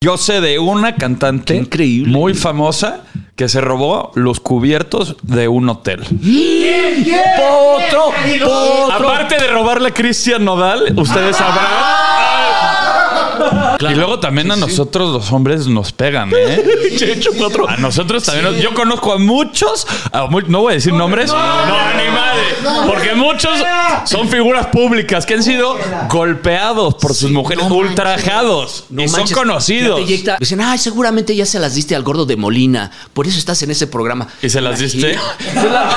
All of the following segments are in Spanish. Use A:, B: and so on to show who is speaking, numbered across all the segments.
A: Yo sé de una cantante
B: increíble.
A: muy famosa que se robó los cubiertos de un hotel.
B: ¡Potro! ¡Potro!
A: Aparte de robarle a Cristian Nodal, ustedes sabrán. Y luego también a nosotros los hombres nos pegan, ¿eh? A nosotros también. nos- Yo conozco a muchos, a mu- no voy a decir nombres, no, ni madre, porque muchos son figuras públicas que han sido golpeados por sus mujeres,
B: no manches.
A: ultrajados
B: No
A: y son conocidos.
B: Dicen, ay, seguramente ya se las diste al gordo de Molina. Por eso estás en ese programa.
A: ¿Y se las diste?
B: Pues la,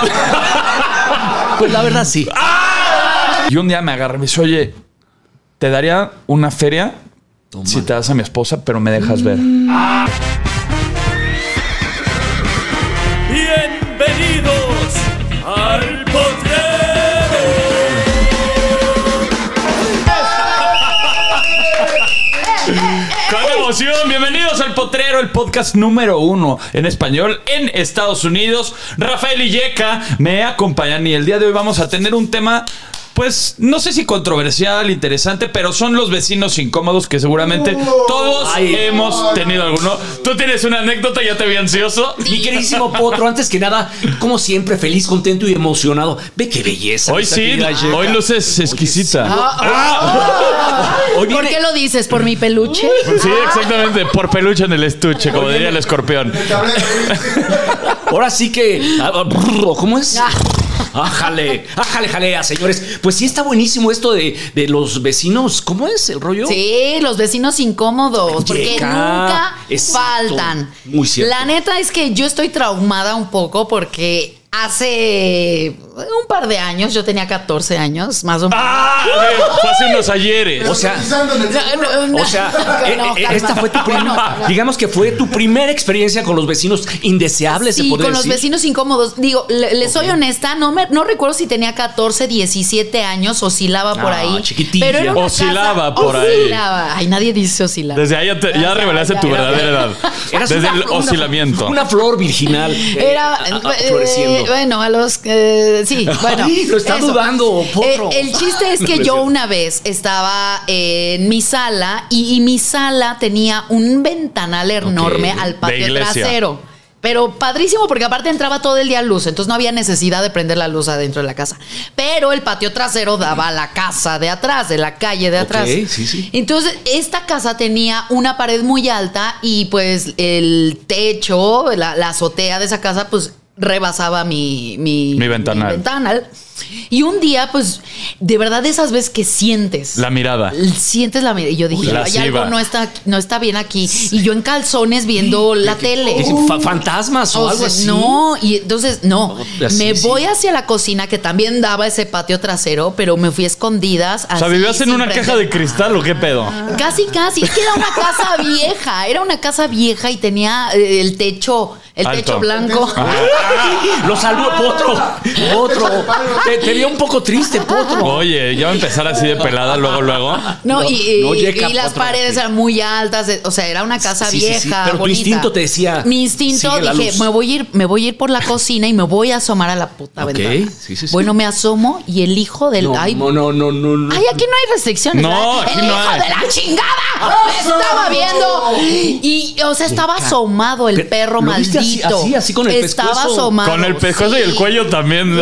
B: pues la verdad sí.
A: Y un día me agarré y me dice, oye, te daría una feria
B: Toma.
A: si te das a mi esposa, pero me dejas ver.
C: Bienvenidos al potrero.
A: ¡Con emoción! Bienvenidos al Potrero, el podcast número uno en español en Estados Unidos. Rafael Illeca me acompañan y el día de hoy vamos a tener un tema, pues no sé si controversial, interesante, pero son los vecinos incómodos que seguramente todos
B: Ay.
A: hemos tenido alguno. Tú tienes una anécdota, ya te vi ansioso.
B: Mi queridísimo Potro, antes que nada, como siempre, feliz, contento y emocionado. Ve qué belleza.
A: Hoy sí, hoy luces exquisita.
B: Hoy
D: ¿Por
B: viene-
D: qué lo dices? ¿Por mi peluche?
A: Sí, exactamente, por peluche en el estuche, como diría el escorpión.
B: Ahora sí que. ah, ah, ¿Cómo es? Ájale, ájale, jalea, señores. Pues sí está buenísimo esto de, de los vecinos. ¿Cómo es el rollo?
D: Sí, los vecinos incómodos, porque
B: Llega.
D: nunca
B: Exacto.
D: faltan.
B: Muy cierto.
D: La neta es que yo estoy traumada un poco porque hace un par de años, yo tenía 14 años, más o menos.
A: ¡Ah! Fue hace unos ayeres.
B: O sea,
D: No, no,
B: o sea, eh,
D: no,
B: eh, esta fue tu primera, digamos que fue tu primera experiencia con los vecinos indeseables, se
D: Sí,
B: podría
D: con los vecinos incómodos. Digo, le, le soy honesta, no me no recuerdo si tenía 14, 17 años, oscilaba por
B: Ah,
D: ahí.
B: chiquitilla.
D: Pero era una
A: Oscilaba
D: casa-
A: por ahí.
D: Oscilaba. Ay, nadie dice oscilar.
A: Desde ahí ya, te- ya revelaste tu verdadera edad.
B: Eras
A: Desde
B: una-
A: el oscilamiento.
B: Una, flor virginal. eh,
D: Era eh,
B: floreciendo.
D: bueno, a los eh, sí, bueno.
B: Ay, lo está dudando, potro.
D: Eh, el chiste es que
B: no
D: yo una vez estaba en mi sala y, y mi sala tenía un ventanal enorme al patio trasero. Pero padrísimo porque aparte entraba todo el día luz, entonces no había necesidad de prender la luz adentro de la casa. Pero el patio trasero daba a la casa de atrás, de la calle de atrás.
B: sí, sí.
D: Entonces, esta casa tenía una pared muy alta y pues el techo, la, la azotea de esa casa, pues rebasaba mi, mi,
A: Mi ventanal.
D: Y un día, pues, de verdad, de esas veces que sientes.
A: La mirada.
D: Sientes la mirada. Y yo dije, hay algo no está, no está bien aquí. Y yo en calzones viendo la tele.
B: Fantasmas o,
D: O
B: algo
D: sea,
B: así.
D: No, y entonces no.
B: No, así,
D: me
B: sí.
D: voy hacia la cocina que también daba ese patio trasero, pero me fui a escondidas.
A: O sea,
D: así,
A: ¿vivías en una
D: prender-
A: caja de cristal o qué pedo?
D: Casi, casi. Es que era una casa vieja. Era una casa vieja y tenía eh, el techo, el
A: Alto.
D: techo blanco.
B: Lo salvó Potro. Potro. Te, te vio un poco triste, Potro.
A: Oye, ya va a empezar así de pelada luego, luego.
D: No,
B: No,
D: y, y-
B: no llega
D: y las paredes eran muy altas, eh, o sea, era una casa
B: Sí, sí, sí,
D: vieja.
B: pero tu
D: bonita.
B: instinto te decía,
D: Mi instinto
B: sigue la
D: dije,
B: luz.
D: me voy a ir, me voy a ir por la cocina y me voy a asomar a la puta
B: Ok,
D: ventana.
B: sí, sí, sí.
D: Bueno, me asomo y el hijo del.
B: No,
D: ay,
B: no, no, no, no, no.
D: Ay, aquí no hay restricciones.
A: No,
D: ¿verdad?
A: aquí
D: el
A: no
D: hijo
A: hay.
D: de la chingada. Me estaba viendo. Y, o sea, estaba asomado el
B: Pero,
D: perro
B: ¿lo viste
D: maldito.
B: así- así, así con el
D: Estaba
B: pescuezo?
D: asomado.
A: Con el pescuezo y el
D: sí.
A: cuello también. ¿no?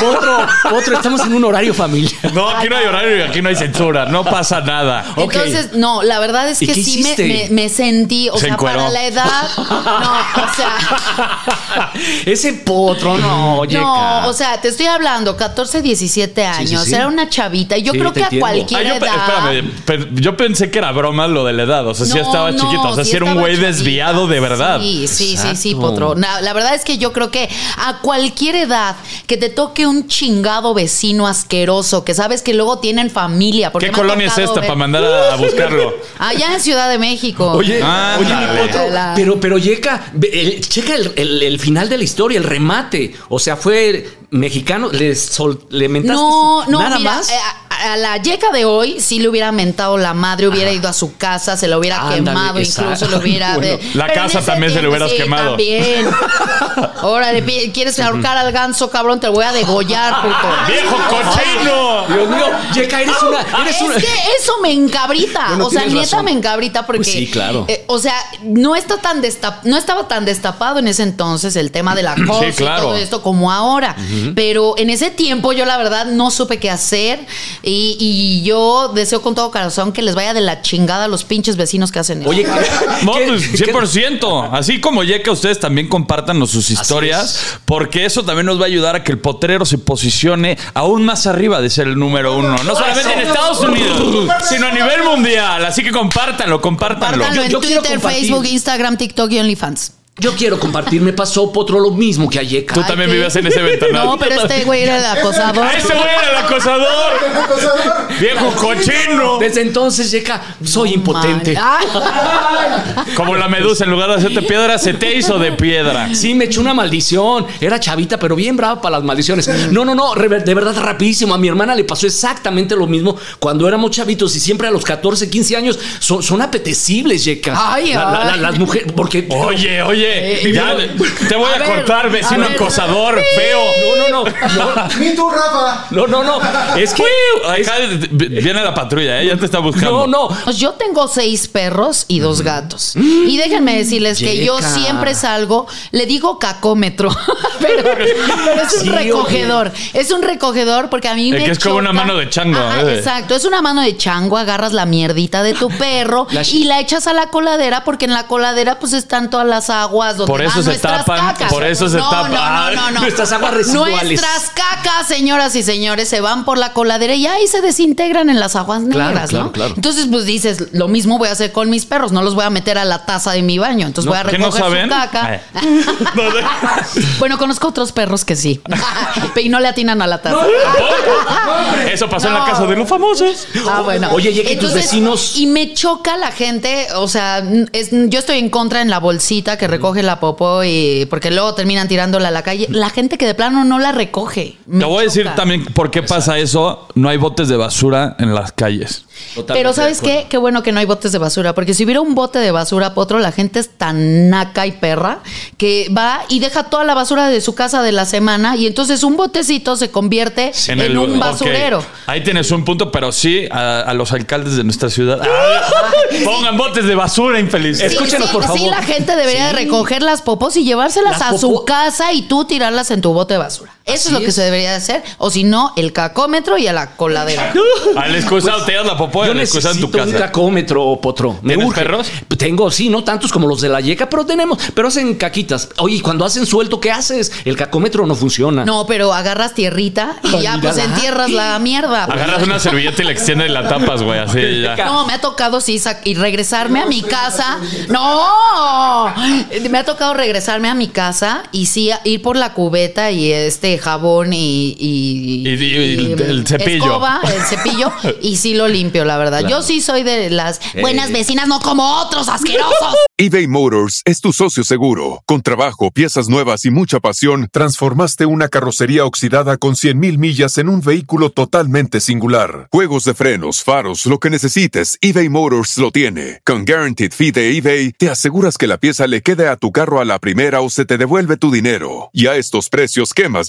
B: Potro, Otro, otro, estamos en un horario familiar.
A: No, aquí no hay horario y aquí no hay censura. No pasa nada.
D: Entonces, no, la verdad es
B: ¿Y
D: que sí me,
B: hiciste?
D: me- me sentí, o
A: Se
D: sea,
A: encueró.
D: para la edad, no, o sea,
B: Ese potro, no, Yeka.
D: no, o sea, te estoy hablando, 14, 17 años,
B: sí.
D: era una chavita, y yo
B: Sí,
D: creo que a
B: entiendo.
A: Ah,
D: cualquier
A: yo, pe-
D: edad...
A: espérame, yo pensé que era broma lo de la edad. O sea, sí
D: No,
A: estaba
D: no,
A: chiquito. O sea,
D: sí
A: sí era un güey
D: chavita.
A: desviado de verdad.
D: Sí, sí, sí, sí. Potro. La verdad es que yo creo que a cualquier edad que te toque un chingado vecino asqueroso, que sabes que luego tienen familia. porque
A: ¿Qué colonia es esta
D: ver-
A: para mandar a, a buscarlo?
D: Allá en Ciudad de México.
B: Oye,
A: Ándale.
B: oye, mi potro,
D: La-
B: pero, pero el- checa el, el- el final de la historia, el remate. O sea, fue mexicano, le, sol- le mentaste
D: No, no,
B: nada
D: mira,
B: más.
D: eh, a, la yeca de hoy sí le hubiera mentado la madre, hubiera ido a su casa, se lo hubiera
B: Ándale,
D: quemado,
B: exacto.
D: incluso lo hubiera.
B: Bueno,
A: la casa también se le hubieras
D: sí,
A: quemado.
D: También. Órale, ¿quieres ahorcar al ganso, cabrón? Te lo voy a degollar, puto.
A: ¡Viejo cochino!
B: Dios mío, Yeka, eres una. Eres
D: Es
B: una...
D: que eso me encabrita.
B: Bueno,
D: o sea, neta
B: razón.
D: me encabrita porque.
B: Pues sí, claro.
D: eh, o sea, no está tan destap- no estaba tan destapado en ese entonces el tema de la cosa
A: claro.
D: y todo esto como ahora. Pero en ese tiempo yo la verdad no supe qué hacer. Y, y yo deseo con todo corazón que les vaya de la chingada a los pinches vecinos que hacen eso.
B: Oye, ¿qué-
A: No,
B: qué-
A: pues
B: qué-
A: 100%. Así como Yeka, ustedes también compártanos sus historias, porque eso también nos va a ayudar a que el potrero se posicione aún más arriba de ser el número uno. No solamente en Estados Unidos, sino a nivel mundial. Así que compártanlo, compártanlo.
D: Compártanlo en
B: Yo- yo quiero
D: Twitter. Facebook, Instagram, TikTok y OnlyFans.
B: Yo quiero compartir, me pasó potro lo mismo que a Yeka.
A: Tú también vivías en ese ventanal.
D: No, pero este güey era el acosador.
A: ¡Ah, ese güey era el acosador! ¡Viejo cochino!
B: Desde entonces, Yeka, soy impotente.
D: Ay.
A: Como la medusa, en lugar de hacerte piedra, se te hizo de piedra.
B: Sí, me echó una maldición. Era chavita, pero bien brava para las maldiciones. No, no, no, de verdad rapidísimo. A mi hermana le pasó exactamente lo mismo cuando éramos chavitos y siempre a los 14, 15 años son, son apetecibles, Yeka.
D: Ay,
B: La- la- la-
D: ay.
B: las mujeres, porque...
A: Oye, oye,
D: Eh,
A: ya te voy a,
D: a ver,
A: cortar, vecino
D: a ver.
A: acosador, feo.
B: No, no, no.
E: Ni tú, Rafa.
B: No, no, no. Es que...
A: Acá viene la patrulla, ¿eh? ya te está buscando.
B: No, no.
D: Pues Yo tengo seis perros y dos gatos. Y déjenme decirles que yo siempre salgo, le digo cacómetro, pero, pero es un
B: Sí,
D: recogedor. Es un recogedor porque a mí
A: El
D: me
A: que es como una mano de chango,
D: Ajá,
A: eh.
D: Exacto, es una mano de chango, agarras la mierdita de tu perro
B: La-
D: y la echas a la coladera porque en la coladera pues están todas las aguas donde
A: Por eso
D: van
A: se
D: nuestras
A: tapan,
D: cacas.
A: por eso se
D: no,
A: tapan.
D: No, no, no, no.
B: Nuestras aguas residuales.
D: Nuestras cacas, señoras y señores, se van por la coladera y ahí se desintegran en las aguas negras,
B: claro,
D: ¿no?
B: claro.
D: Entonces, pues dices, lo mismo voy a hacer con mis perros, no los voy a meter a la taza de mi baño, entonces
A: No,
D: voy a
A: ¿qué no
D: recoger
A: saben?
D: su caca.
A: No.
D: bueno, conozco otros perros que sí. y no le atinan a la taza.
A: Eso pasó en la casa de los famosos.
D: Ah, bueno.
B: Oye, y que tus vecinos-
D: Y me choca la gente, o sea, es- yo estoy en contra en la bolsita que recoge la popó y porque luego terminan tirándola a la calle. La gente que de plano no la recoge.
A: Te voy a decir también por qué pasa eso. No hay botes de basura en las calles.
B: Totalmente
D: Pero ¿sabes qué? Qué bueno que no hay botes de basura, porque si hubiera un bote de basura, Potro, la gente es tan naca y perra que va y deja toda la basura de su casa de la semana y entonces un botecito se convierte en, un basurero.
A: Ahí tienes un punto, pero sí a, a los alcaldes de nuestra ciudad. Ah, pongan botes de basura, infeliz.
D: Sí,
B: Escúchenos,
D: sí,
B: por
D: Sí,
B: favor.
D: la gente debería de recoger las popos y llevárselas
B: Las
D: a su casa y tú tirarlas en tu bote de basura. Eso
B: Así
D: es lo que
B: es.
D: se debería de hacer. O si no, el cacómetro y a la coladera.
A: Al excusado te das la popó y
B: Yo
A: al excusado en tu
B: necesito un
A: casa.
B: cacómetro, Potro. Me
A: ¿Tienes
B: urge.
A: perros?
B: Tengo, sí, no tantos como los de la yeca, pero tenemos. Pero hacen caquitas. Oye, ¿y cuando hacen suelto, ¿qué haces? El cacómetro no funciona.
D: No, pero agarras tierrita y ya pues
B: mírala.
D: entierras la mierda. güey.
A: Agarras una servilleta y la extiendes y la tapas, güey, así ya.
D: No, me ha tocado sí y regresarme a mi casa. No, me ha tocado regresarme a mi casa y sí a- ir por la cubeta y este jabón y, y-
A: Y- y- y el- el cepillo.
D: escoba, el cepillo y sí lo limpio, la verdad. Yo sí soy de las buenas vecinas, no como otros asquerosos.
F: eBay Motors es tu socio seguro. Con trabajo, piezas nuevas y mucha pasión, transformaste una carrocería oxidada con 100.000 millas en un vehículo totalmente singular. Juegos de frenos, faros, lo que necesites, eBay Motors lo tiene. Con Guaranteed Fee de eBay, te aseguras que la pieza le quede a tu carro a la primera o se te devuelve tu dinero. Y a estos precios, quemas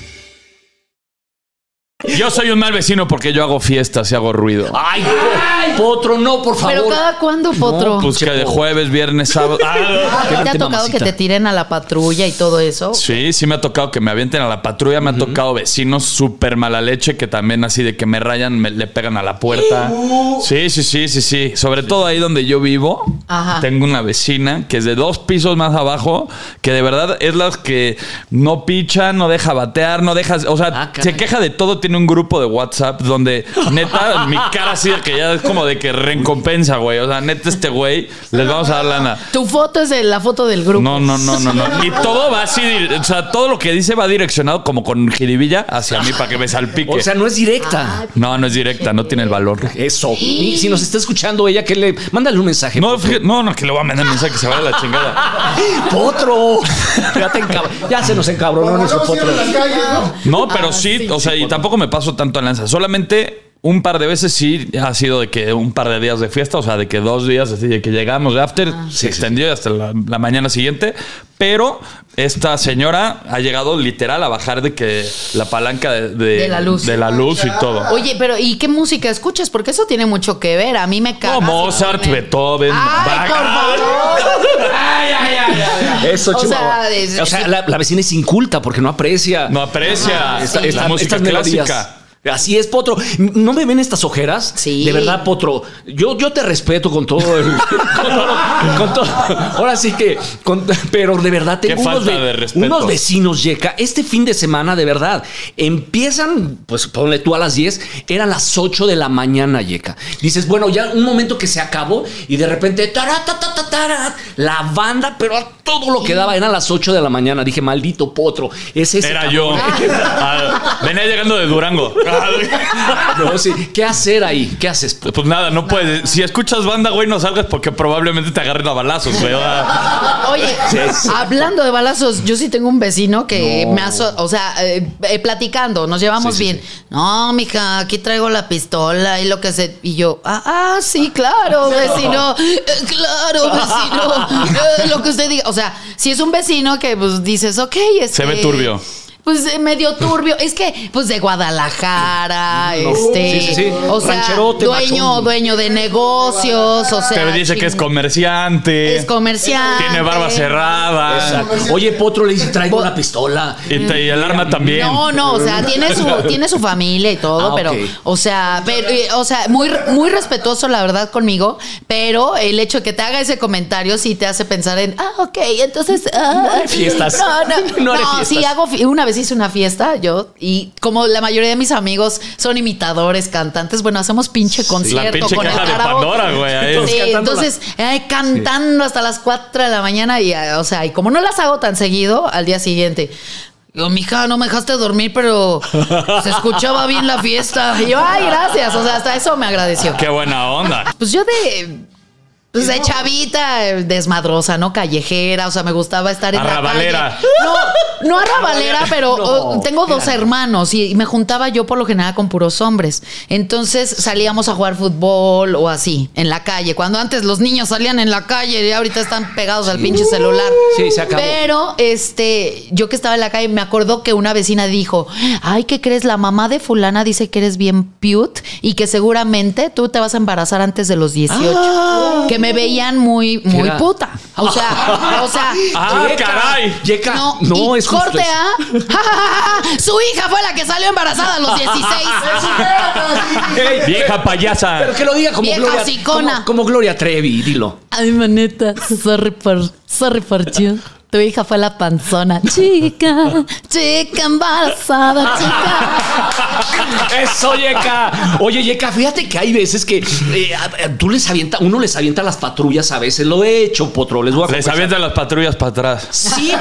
A: Yo soy un mal vecino porque yo hago fiestas y hago ruido.
B: Ay, po- Potro, no, por favor.
D: Pero cada cuándo, Potro.
A: Pues que de jueves, viernes, sábado. Ah,
D: ¿Te ha tocado que te tiren a la patrulla y todo eso?
A: Sí, sí me ha tocado que me avienten a la patrulla, me ha tocado vecinos súper mala leche que también así de que me rayan, me, le pegan a la puerta. Sí, sí, sí, sí, sí. Sobre todo ahí donde yo vivo,
D: Ajá.
A: tengo una vecina que es de dos pisos más abajo, que de verdad es la que no picha, no deja batear, no deja, o sea,
B: Ah,
A: se queja de todo, tiene un grupo de WhatsApp donde neta mi cara así de que ya es como de que recompensa, güey. O sea, neta este güey les vamos a dar lana.
D: Tu foto es de la foto del grupo.
A: No, no, no, no, no. Y todo va así, o sea, todo lo que dice va direccionado como con jiribilla hacia mí para que me salpique.
B: O sea, no es directa.
A: no, no es directa, no tiene el valor.
B: Eso. Y si nos está escuchando ella, que le. Mándale un mensaje.
A: No, fíjate- no, no, que le voy a mandar mensaje que se vaya a la chingada.
B: Potro. Ya, te encab- ya se nos encabronó nuestro potro.
A: No, pero sí, o sea, y tampoco me paso tanto en lanza. Solamente un par de veces sí ha sido de que un par de días de fiesta, o sea, de que dos días así de que llegamos de after, se extendió hasta la, la mañana siguiente. Pero esta señora ha llegado literal a bajar de que la palanca de,
D: De la luz.
A: de la luz y todo.
D: Oye, pero ¿y qué música escuchas? Porque eso tiene mucho que ver. A mí me caga.
A: No, Mozart, Beethoven,
D: Ay, por favor.
A: Ay, ay, ay, ay.
B: Eso,
D: O
B: Chihuahua.
D: sea, es-
B: O sea, la, la vecina es inculta porque no aprecia.
A: No aprecia
B: esta-
A: la
B: esta-
A: música
B: melodías. Así es, Potro. ¿No me ven estas ojeras?
D: Sí.
B: De verdad, Potro. Yo, yo te respeto con todo el. con todo, con todo- Ahora sí que. con- pero de verdad, tengo
A: Qué
B: unos,
A: respeto.
B: unos vecinos, Yeca. Este fin de semana, de verdad, empiezan, pues ponle tú a las 10, eran las 8 de la mañana, Yeca. Dices, bueno, ya un momento que se acabó y de repente. tará, ta, ta, ta, tará, la banda, pero a todo lo que daba eran las 8 de la mañana. Dije, maldito Potro. Es ese
A: Era
B: cabrón.
A: yo. Ah, venía llegando de Durango.
B: No, sí. ¿Qué hacer ahí? ¿Qué haces?
A: Pues nada, no puedes. Si escuchas banda, güey, no salgas porque probablemente te agarren a balazos, güey.
D: Oye, hablando de balazos, yo sí tengo un vecino que me aso, o sea, eh, eh, platicando, nos llevamos
B: Sí, sí,
D: bien. No, mija, aquí traigo la pistola y lo que se y yo, ah, ah, sí, claro, vecino, eh, claro, vecino, eh, lo que usted diga, o sea, si es un vecino que pues dices, ok, este,
A: Se ve turbio.
D: Pues eh, medio turbio. Es que, pues de Guadalajara, este.
B: Sí, sí, sí.
D: O sea, dueño,
B: machón.
D: dueño de negocios. O sea.
A: Pero dice que es comerciante.
D: Es comerciante.
A: Tiene barba cerrada.
B: Exacto. Oye, Potro le dice, traigo la pistola.
A: Y, te- y el arma también.
D: No, no, o sea, tiene su, tiene su familia y todo,
B: Ah,
D: pero, o sea, pero, eh, o sea, muy, muy respetuoso, la verdad, conmigo, pero el hecho de que te haga ese comentario sí te hace pensar en, ah, ok, entonces. ah,
B: haré fiestas.
D: No, no,
B: No haré
D: no,
B: fiestas.
D: sí, hago, una vez hice una fiesta, yo, y como la mayoría de mis amigos son imitadores, cantantes, bueno, hacemos pinche concierto.
A: La pinche
D: con el
A: de
D: karaoke.
A: Pandora, güey.
D: Sí, entonces, eh, cantando hasta las 4 de la mañana y, eh, o sea, y como no las hago tan seguido, al día siguiente. Yo, mija, no me dejaste dormir, pero se escuchaba bien la fiesta. Y yo, ay, gracias. O sea, hasta eso me agradeció.
A: Qué buena onda.
D: Pues yo de. Pues de chavita, eh, desmadrosa, ¿no? Callejera, o sea, me gustaba estar en
A: Arrabalera.
D: la calle. No, no arrabalera, pero
B: No,
D: oh, tengo dos
B: claro.
D: hermanos y me juntaba yo por lo general con puros hombres. Entonces salíamos a jugar fútbol o así, en la calle. Cuando antes los niños salían en la calle y ahorita están pegados al pinche celular.
B: Sí, se acabó.
D: Pero, este, yo que estaba en la calle, me acordó que una vecina dijo, ay, ¿qué crees? La mamá de fulana dice que eres bien cute y que seguramente tú te vas a embarazar antes de los 18. Que me veían muy, muy
B: era?
D: puta. O sea, o sea...
A: Ah,
B: Yeca,
A: caray.
B: Yeca,
D: No,
B: no,
D: y
B: es justo
D: corte a su hija fue la que salió embarazada a los 16.
B: Ey,
A: Vieja payasa.
B: Pero que lo diga como
D: Vieja
B: Gloria. Como, como Gloria Trevi, dilo.
D: Ay, maneta, se, repar- se repartió. Tu hija fue la panzona. Chica, chica embarazada, chica.
B: Eso, Yeka. Oye, Yeka, fíjate que hay veces que eh, a- a- tú les avienta, uno les avienta las patrullas a veces. Lo he hecho, potro. Les voy a
A: Les avientan las patrullas para atrás.
B: Sí.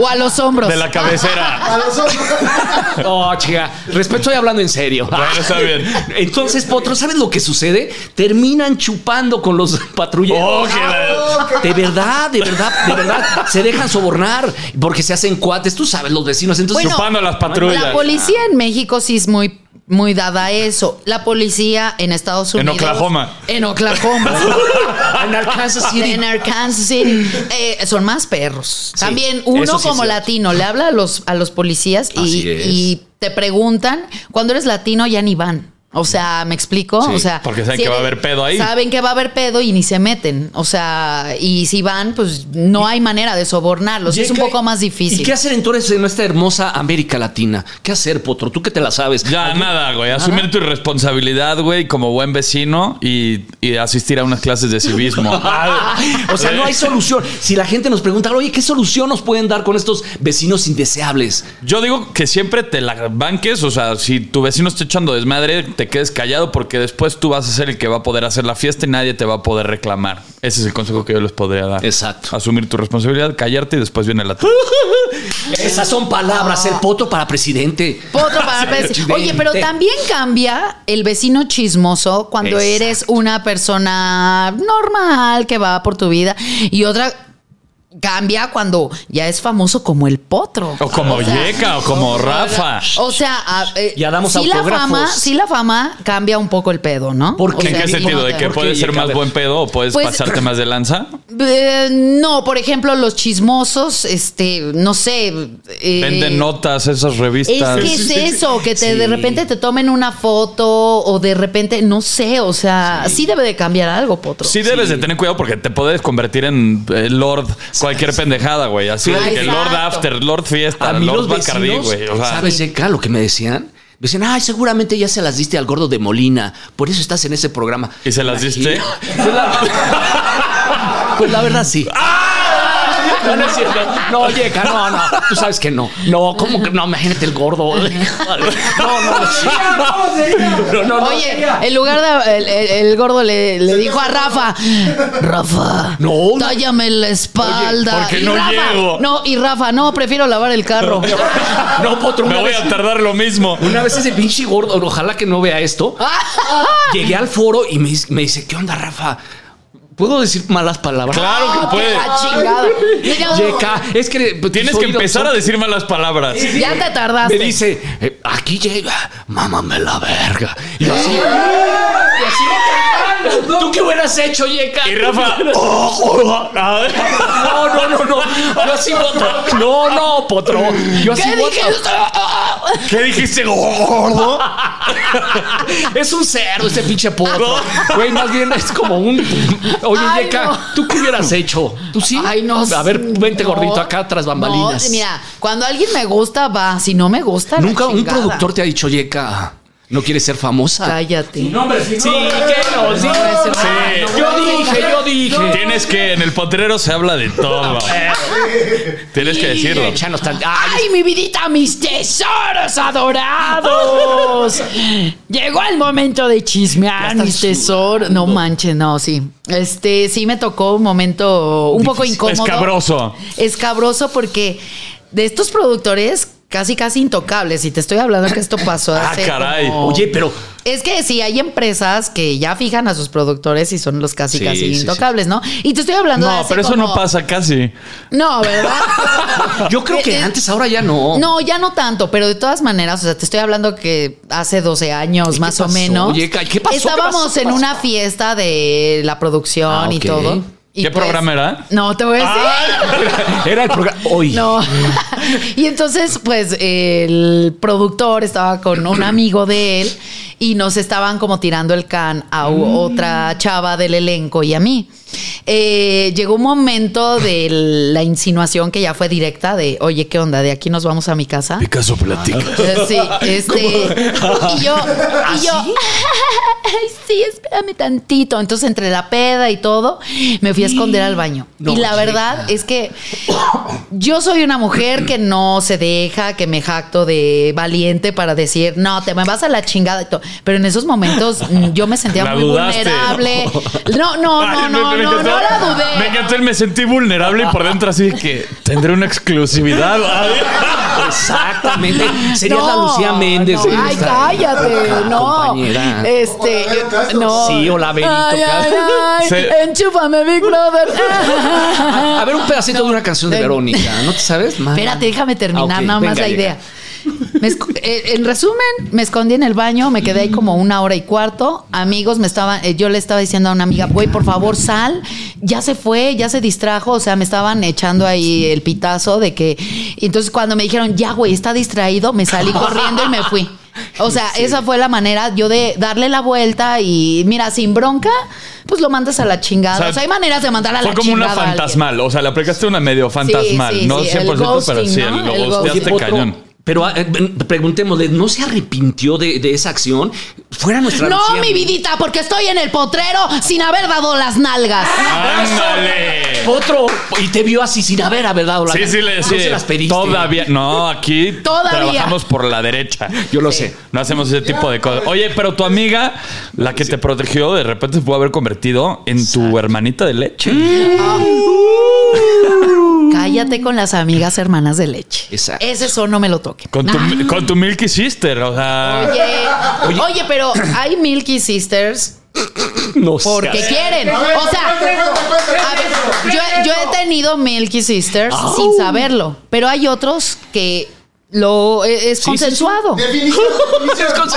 D: O a los hombros.
A: De la cabecera.
B: Oh, chica. Respeto, estoy hablando en serio.
A: Bueno, está bien.
B: Entonces, potro, ¿sabes lo que sucede? Terminan chupando con los patrulleros.
A: Oh, la-
B: De verdad, de verdad, de verdad. Se dejan sobornar porque se hacen cuates. Tú sabes, los vecinos. Entonces,
D: Bueno,
A: Chupando las patrullas.
D: La policía en México sí es muy, muy dada a eso. La policía en Estados
A: En
D: Unidos.
A: Oklahoma.
D: En Oklahoma.
B: en Arkansas City.
D: En Arkansas City. eh, son más perros.
B: Sí,
D: También uno
B: sí
D: como latino le habla a los, a los policías y, y te preguntan, cuando eres latino ya ni van. O sea, ¿me explico?
B: Sí,
D: o sea,
A: porque saben
D: si
A: que va a haber pedo ahí.
D: Saben que va a haber pedo y ni se meten. O sea, y si van, pues no hay manera de sobornarlos. es un poco más difícil.
B: ¿Y qué hacer entonces en esta hermosa América Latina? ¿Qué hacer, Potro? Tú que te la sabes.
A: Ya, nada, güey. Asumir tu responsabilidad, güey, como buen vecino y, y asistir a unas clases de civismo.
B: o sea, no hay solución. Si la gente nos pregunta, oye, ¿qué solución nos pueden dar con estos vecinos indeseables?
A: Yo digo que siempre te la banques, o sea, si tu vecino está echando desmadre, te quedes callado porque después tú vas a ser el que va a poder hacer la fiesta y nadie te va a poder reclamar. Ese es el consejo que yo les podría dar.
B: Exacto.
A: Asumir tu responsabilidad, callarte y después viene la tuya.
B: Esas son palabras, el potro para presidente.
D: Potro para presidente. Oye, pero también cambia el vecino chismoso cuando
B: Exacto.
D: eres una persona normal que va por tu vida y otra cambia cuando ya es famoso como el potro.
A: O como
D: O sea,
A: Yeka o como Rafa.
D: O sea, a- eh,
B: Ya damos
D: sí la fama, sí la fama cambia un poco el pedo, ¿no?
B: ¿Por qué?
D: O
A: ¿En
D: sea,
A: qué sentido? ¿De
D: que-
A: que
B: ¿Por qué,
A: puedes ser más buen pedo o puedes
D: Pues-
A: pasarte más de lanza?
D: Eh, no, por ejemplo, los chismosos, este, no sé. eh,
A: Venden notas esas
D: Es
A: revistas.
D: que es eso, que te,
B: Sí.
D: de repente te tomen una foto o de repente, no sé, o sea, sí, debe de cambiar algo, Potro.
A: Sí debes de tener cuidado porque te puedes convertir en eh, Lord cualquier pendejada, güey. Así de que Lord. After, Lord Fiesta,
B: A mí
A: Lord
B: los
A: Bacardi, güey. O sea,
B: ¿sabes, Yeka, lo que me decían? Me decían, ay, seguramente ya se las diste al gordo de Molina. Por eso estás en ese programa.
A: ¿Y se las diste?
B: Pues la, pues la verdad sí. No, no es cierto. No, Yeka, no, no. Tú sabes que no. No, ¿cómo que no? Imagínate el gordo. No, no, no. No, no, no.
D: Oye, en lugar de el, el- el gordo le, le dijo a Rafa, Rafa,
B: No, no.
D: tállame la espalda.
A: Oye, porque
D: Y
A: no
D: Rafa,
A: llego.
D: No, y Rafa, no, prefiero lavar el carro.
B: No, Potro,
A: me voy
B: vez,
A: a tardar lo mismo.
B: una vez ese pinche gordo, ojalá que no vea esto. Llegué al foro y me, me dice, ¿qué onda, Rafa? ¿Puedo decir malas palabras?
A: Claro que
D: Ah,
A: puede.
D: la chingada.
B: Yeka, es que pues,
A: Tienes que empezar
B: son-
A: a decir malas palabras.
D: Ya te tardaste.
B: Me dice, eh, aquí llega, mámame la verga. Y así, y así ¿Tú qué hubieras hecho, Yeka?
A: Y Rafa,
B: No, no, no, no. Yo así, potro. No, no, potro. Yo así,
D: ¿Qué
B: potro.
D: dijiste?
A: ¿qué dijiste, gordo?
B: Es un cerdo ese pinche potro. Güey, más bien es como un. Oye,
D: Ay,
B: Yeka,
D: no.
B: ¿tú qué hubieras hecho? ¿Tú sí?
D: Ay, no.
B: A ver, vente
D: no,
B: gordito acá tras bambalinas.
D: no, mira, cuando alguien me gusta, va. Si no me gusta, la
B: Nunca un productor te ha dicho, Yeka, no quieres ser famosa.
D: Cállate.
B: Sí, que nos
D: Sí.
B: Yo dije, yo dije.
A: Tienes que, en el potrero se habla de todo. Tienes que decirlo.
B: Échanos tan- Ay,
D: ¡Ay, mi vidita, mis tesoros adorados! Llegó el momento de chismear, mis tesoros. No manches, no, sí. Este, sí me tocó un momento un poco incómodo.
A: Escabroso.
D: Escabroso porque de estos productores casi, casi intocables. Y te estoy hablando que esto pasó
A: Ah,
D: hace
A: caray.
D: como-
B: Oye, pero
D: es que sí, hay empresas que ya fijan a sus productores y son los casi,
B: Sí,
D: casi
B: sí, sí.
D: intocables, ¿no? Y te estoy hablando de
A: No, pero eso
D: como-
A: no pasa casi.
D: No, ¿verdad?
B: yo creo que
D: Eh, eh,
B: antes, ahora ya no.
D: No, ya no tanto, pero de todas maneras, o sea, te estoy hablando que hace 12 años
B: ¿Y
D: más
B: qué
D: o menos.
B: Oye, ¿qué pasó? ¿Qué
D: Estábamos
B: pasó?
D: en una fiesta de la producción
B: Ah,
D: y todo. Y
A: ¿Qué programa era?
D: No, te voy a decir.
B: Era el programa. Hoy.
D: No. y entonces, pues, el productor estaba con un amigo de él y nos estaban como tirando el can a
B: Mm.
D: otra chava del elenco y a mí. Eh, llegó un momento de la insinuación que ya fue directa de, oye, ¿qué onda? De aquí nos vamos a mi casa.
A: Picasso platica.
D: Eh, Sí, este. Y yo, y yo, ay, sí, espérame tantito. Entonces, entre la peda y todo, me fui a esconder al baño.
B: No,
D: y la verdad
B: chica.
D: es que yo soy una mujer que no se deja, que me jacto de valiente para decir, no, te me vas a la chingada y todo. Pero en esos momentos yo me sentía
A: La
D: muy
A: dudaste.
D: vulnerable. No, no, no, no,
A: me-
D: no, no, la dudé.
A: Me encantó el me sentí vulnerable y por dentro así de que tendré una exclusividad.
B: Exactamente. Serías la
D: No,
B: Lucía Méndez.
D: no, ay, cállate, no.
B: compañera.
D: Este, no.
B: Sí, hola, Benito,
D: Ay, ay, ay,
A: Se-
D: enchúfame, Big Brother.
B: A ver, un pedacito de una canción de
D: de-
B: Verónica. ¿No te sabes? Mana.
D: Espérate, déjame terminar
B: Ah,
D: nada más
B: venga,
D: la
B: llega.
D: Me eh, en resumen, me escondí en el baño, me quedé ahí como una hora y cuarto. Amigos, me estaban, eh, yo le estaba diciendo a una amiga, güey, por favor, sal. Ya se fue, ya se distrajo. O sea, me estaban echando ahí el pitazo de que. entonces, cuando me dijeron, ya, güey, está distraído, me salí corriendo y me fui. O sea, esa fue la manera yo de darle la vuelta y mira, sin bronca, pues lo mandas a la chingada.
A: O
D: O
A: sea,
D: hay maneras de mandar a la
A: Fue como una
D: chingada.
A: fantasmal. O sea, le aplicaste una medio fantasmal.
D: sí,
A: no
D: sí,
A: 100%,
D: el
A: pero sí,
D: ¿no?
A: el
D: El
A: cañón.
B: Pero eh, preguntémosle, ¿no se arrepintió de, de esa acción? Fuera nuestra
D: No,
B: Lucía
D: mi vidita, porque estoy en el potrero sin haber dado las nalgas.
A: ¡Ándale!
B: Otro, y te vio así sin haber haber dado la
A: Sí, sí, le
B: No
A: sí,
B: se las pediste.
A: Todavía. No, aquí
D: Todavía.
A: trabajamos por la derecha.
B: Yo lo sé.
A: No hacemos ese tipo de cosas. Oye, pero tu amiga, la que te protegió, de repente se pudo haber convertido en tu hermanita de leche.
D: Cállate con las amigas hermanas de leche.
B: Exacto.
D: Ese son no me lo.
A: Con tu,
D: Ah.
A: con tu Milky Sister, o sea.
D: Oye, oye, pero hay Milky Sisters
B: No
D: porque quieren. O sea, a ver, yo, yo he tenido Milky Sisters sin saberlo, pero hay otros que lo e, es consensuado. O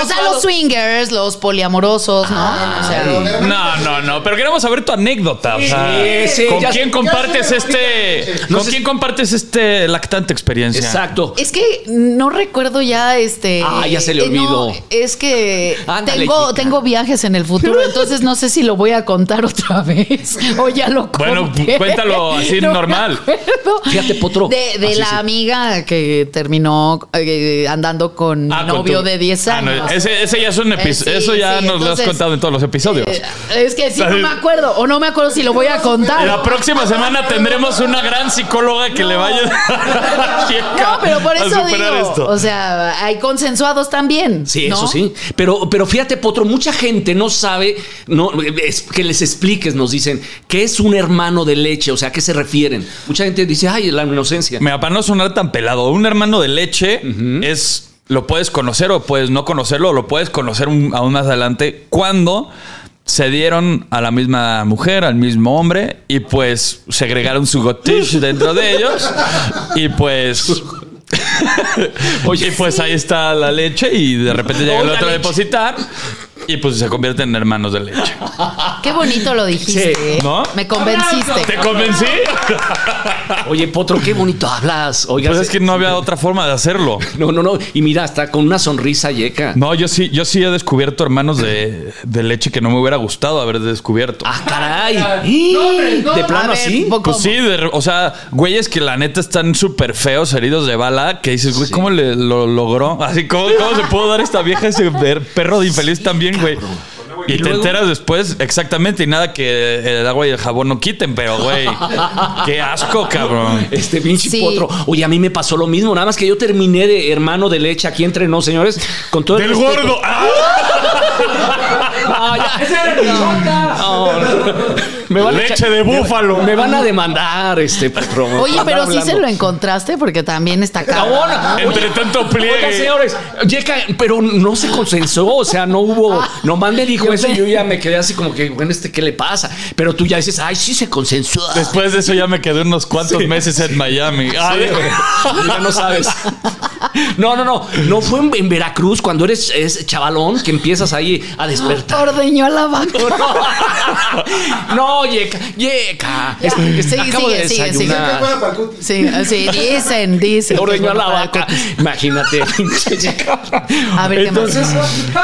D: sea, los swingers, los poliamorosos, ¿no? O sea,
A: No, no, no, pero queremos saber tu anécdota. O sea,
B: Sí, sí,
A: ¿con
B: ya-
A: quién compartes este.
B: No
A: ¿Con
B: sé-
A: quién compartes este lactante experiencia?
B: Exacto.
D: Es que no recuerdo ya este.
B: Ah, ya se le
D: eh, no,
B: olvidó.
D: es que
B: Ándale,
D: tengo,
B: chica.
D: tengo viajes en el futuro, entonces no sé si lo voy a contar otra vez o ya lo
A: Bueno,
D: conté.
A: cuéntalo así
D: No
A: normal.
B: Fíjate, Potro.
D: De, de
B: Así
D: la
B: sí.
D: amiga que terminó eh, andando con
A: Ah, con
D: novio
A: tu-
D: de 10
A: Ah, no,
D: años.
A: ese, ese ya es un
D: Eh,
A: episodio.
D: sí,
A: eso ya
D: sí,
A: nos lo has contado en todos los episodios.
D: Eh, es que sí, no me acuerdo, o no me acuerdo si lo voy a contar.
A: La próxima semana tendremos una gran psicóloga que le vaya a
D: No, pero por eso digo,
A: esto.
D: o sea, hay consensuados también.
B: Sí,
D: ¿no?
B: eso sí. Pero, pero fíjate, Potro, mucha gente no sabe, no, es que les expliques, nos dicen, ¿qué es un hermano de leche? O sea, ¿a qué se refieren? Mucha gente dice, ay, la inocencia.
A: Mira, para no sonar tan pelado, un hermano de leche es. Lo puedes conocer o puedes no conocerlo, o lo puedes conocer un- aún más adelante cuando se dieron a la misma mujer, al mismo hombre, y pues segregaron su gotish dentro de ellos. Y pues. Oye, y pues ahí está la leche, y de repente llega el otro a
B: leche.
A: depositar, y pues se convierten en hermanos de leche.
D: Qué bonito lo dijiste.
B: Sí,
D: ¿eh?
A: ¿no?
D: Me convenciste.
A: ¿Te convencí?
B: Oye, Potro, qué bonito hablas. Oiga,
A: Pues es que no había otra forma de hacerlo.
B: no, no, no. Y mira, está con una sonrisa yeca.
A: No, yo sí, yo sí he descubierto hermanos de, de leche que no me hubiera gustado haber descubierto.
B: Ah, caray. ¿De
D: A
B: plano así?
A: Pues sí, de o sea, güeyes que la neta están súper feos, heridos de bala, que dices, güey, ¿cómo le lo logró? Así, ¿cómo, cómo se pudo dar esta vieja ese per- perro de infeliz también, güey? Y,
B: ¿Y
A: te
B: luego?
A: enteras después, exactamente, y nada que el agua y el jabón no quiten, pero, güey, qué asco, cabrón.
B: Este pinche
D: Sí.
B: potro. Oye, a mí me pasó lo mismo. Nada más que yo terminé de hermano de leche aquí entre nos, señores. Con todo el
A: ¡Del
B: respeto.
A: gordo! ¡Ah!
B: No, ya. No, no. Me van a
A: Leche
B: echar-
A: de búfalo.
B: Me van a demandar, este potro.
D: Oye, pero sí se lo encontraste porque también está cabrón.
B: Ahora,
A: Entre tanto pliegue.
B: señores, Yeka, pero no se consensó, o sea, no hubo, nomás me dijo
D: Yo
B: eso y yo ya me quedé así como que, bueno, este, ¿qué le pasa? Pero tú ya dices, ay, sí se consensó.
A: Después de eso ya me quedé unos cuantos
B: Sí.
A: meses en Miami. Ay,
B: ya no sabes. No, no, no, no fue en, en Veracruz cuando eres es chavalón que empiezas ahí a despertar.
D: Ordeñó a la vaca.
B: No. Es- es-
D: Sí,
B: acabo
D: sigue,
B: de
D: sigue,
B: desayunar.
D: Sí, sí, dicen, dicen.
B: Ordeñó a la vaca. Imagínate.
D: A ver, ¿qué más?
B: Entonces,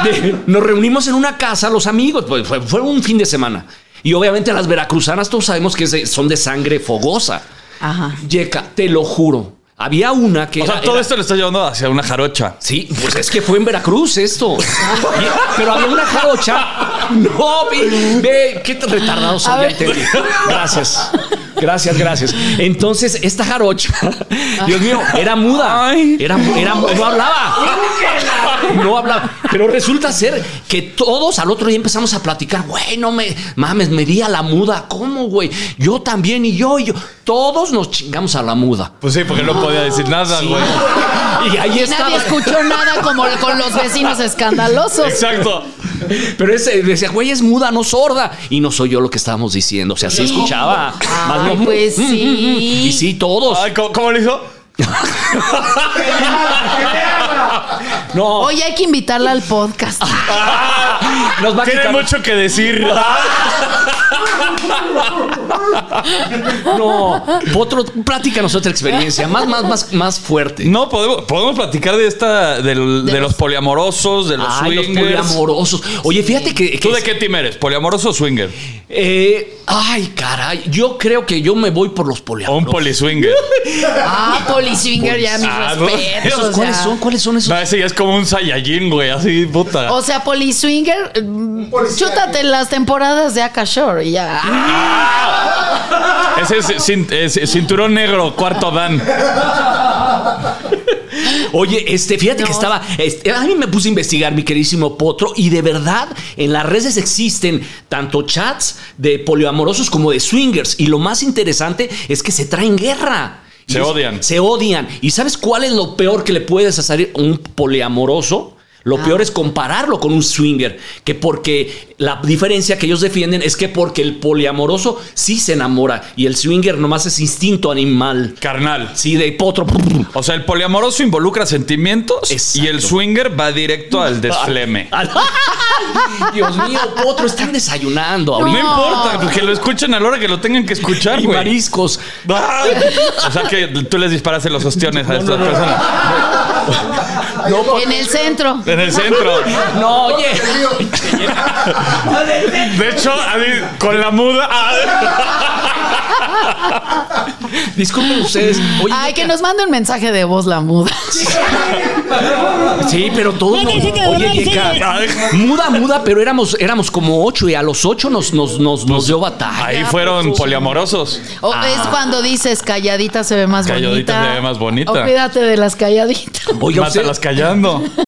B: de- nos reunimos en una casa, los amigos, pues fue, fue un fin de semana. Y obviamente las veracruzanas todos sabemos que son de sangre fogosa.
D: Ajá.
B: Yeca, te lo juro. Había una que
A: O sea,
B: era-
A: todo
B: era-
A: esto le está llevando hacia una jarocha.
B: Sí, pues es que fue en Veracruz esto. Pero había una jarocha. No, ve, ve, qué retardado soy.
D: A
B: ya
D: ver.
B: entendí. Gracias. Gracias, gracias. Entonces, esta jarocha, Dios mío, era muda.
A: Ay.
B: Era, era, no hablaba. No hablaba. Pero resulta ser que todos al otro día empezamos a platicar. Güey, no me mames, me di a la muda. ¿Cómo, güey? Yo también y yo y yo. Todos nos chingamos a la muda.
A: Pues sí, porque no podía decir nada, güey.
B: Y ahí
D: Y
B: estaba.
D: nadie escuchó nada como con los vecinos escandalosos.
A: Exacto.
B: Pero ese decía, güey, es muda, no sorda. Y no soy yo lo que estábamos diciendo. O sea, sí escuchaba. Más
D: Ay,
B: no,
D: pues
B: mm, mm, mm,
D: sí.
B: Y sí, todos.
A: Ay, ¿cómo, cómo lo hizo?
B: No,
D: Oye, hay que invitarla al podcast.
B: nos va a
A: Tiene
B: quitar.
A: mucho que decir.
B: No, Potro, platícanos otra experiencia. Más, más, más, más fuerte.
A: No, podemos, podemos platicar de esta, del- de,
D: De
A: los
D: los-
A: poliamorosos, de los
B: Ay, los
A: swingers.
B: poliamorosos. Oye, fíjate que.
A: ¿Tú de qué team eres? ¿Poliamoroso o swinger?
B: eh, ay, caray. Yo creo que yo me voy por los
A: ¿O un
B: poliamorosos.
A: poliswinger?
D: Ah, Poliswinger, ya mis
A: Ah, no.
D: respetos.
B: ¿Esos ¿Cuáles son? ¿Cuáles son esos?
A: No, ese ya es como un Saiyajin, güey, así, puta.
D: O sea, Poliswinger, mm, chútate las temporadas de Akashore y ya.
A: Ese es, cin- es cinturón negro, cuarto dan.
B: Oye, este, fíjate que estaba. este, a mí me puse a investigar, mi queridísimo Potro, y de verdad en las redes existen tanto chats de poliamorosos como de swingers. Y lo más interesante es que se traen guerra.
A: Se odian.
B: Se odian. ¿Y sabes cuál es lo peor que le puedes hacer a un poliamoroso? Lo peor es compararlo con un swinger, que porque la diferencia que ellos defienden es que porque el poliamoroso sí se enamora y el swinger nomás es instinto animal.
A: Carnal.
B: Sí, de potro.
A: O sea, el poliamoroso involucra sentimientos
B: Exacto.
A: y el swinger va directo al desfleme.
B: Dios mío, potro, están desayunando
A: No importa, pues que lo escuchen a la hora que lo tengan que escuchar,
B: Y
A: güey.
B: mariscos.
A: O sea que tú les disparaste los ostiones a estas personas.
D: En el centro.
A: En el centro.
B: No, oye.
A: De hecho, con la muda.
B: Disculpen ustedes. Oye,
D: Ay, que nos mande un mensaje de voz la muda.
B: Sí, pero todos. nos- Oye, Yeka, muda, muda, pero éramos, éramos como ocho y a los ocho nos, nos, nos, nos dio batalla.
A: Ahí fueron poliamorosos.
D: O es cuando dices calladita se ve más
A: Calladita
D: bonita.
A: se ve más bonita.
D: O cuídate de las calladitas.
B: Oye, usted-
A: Mátalas callando.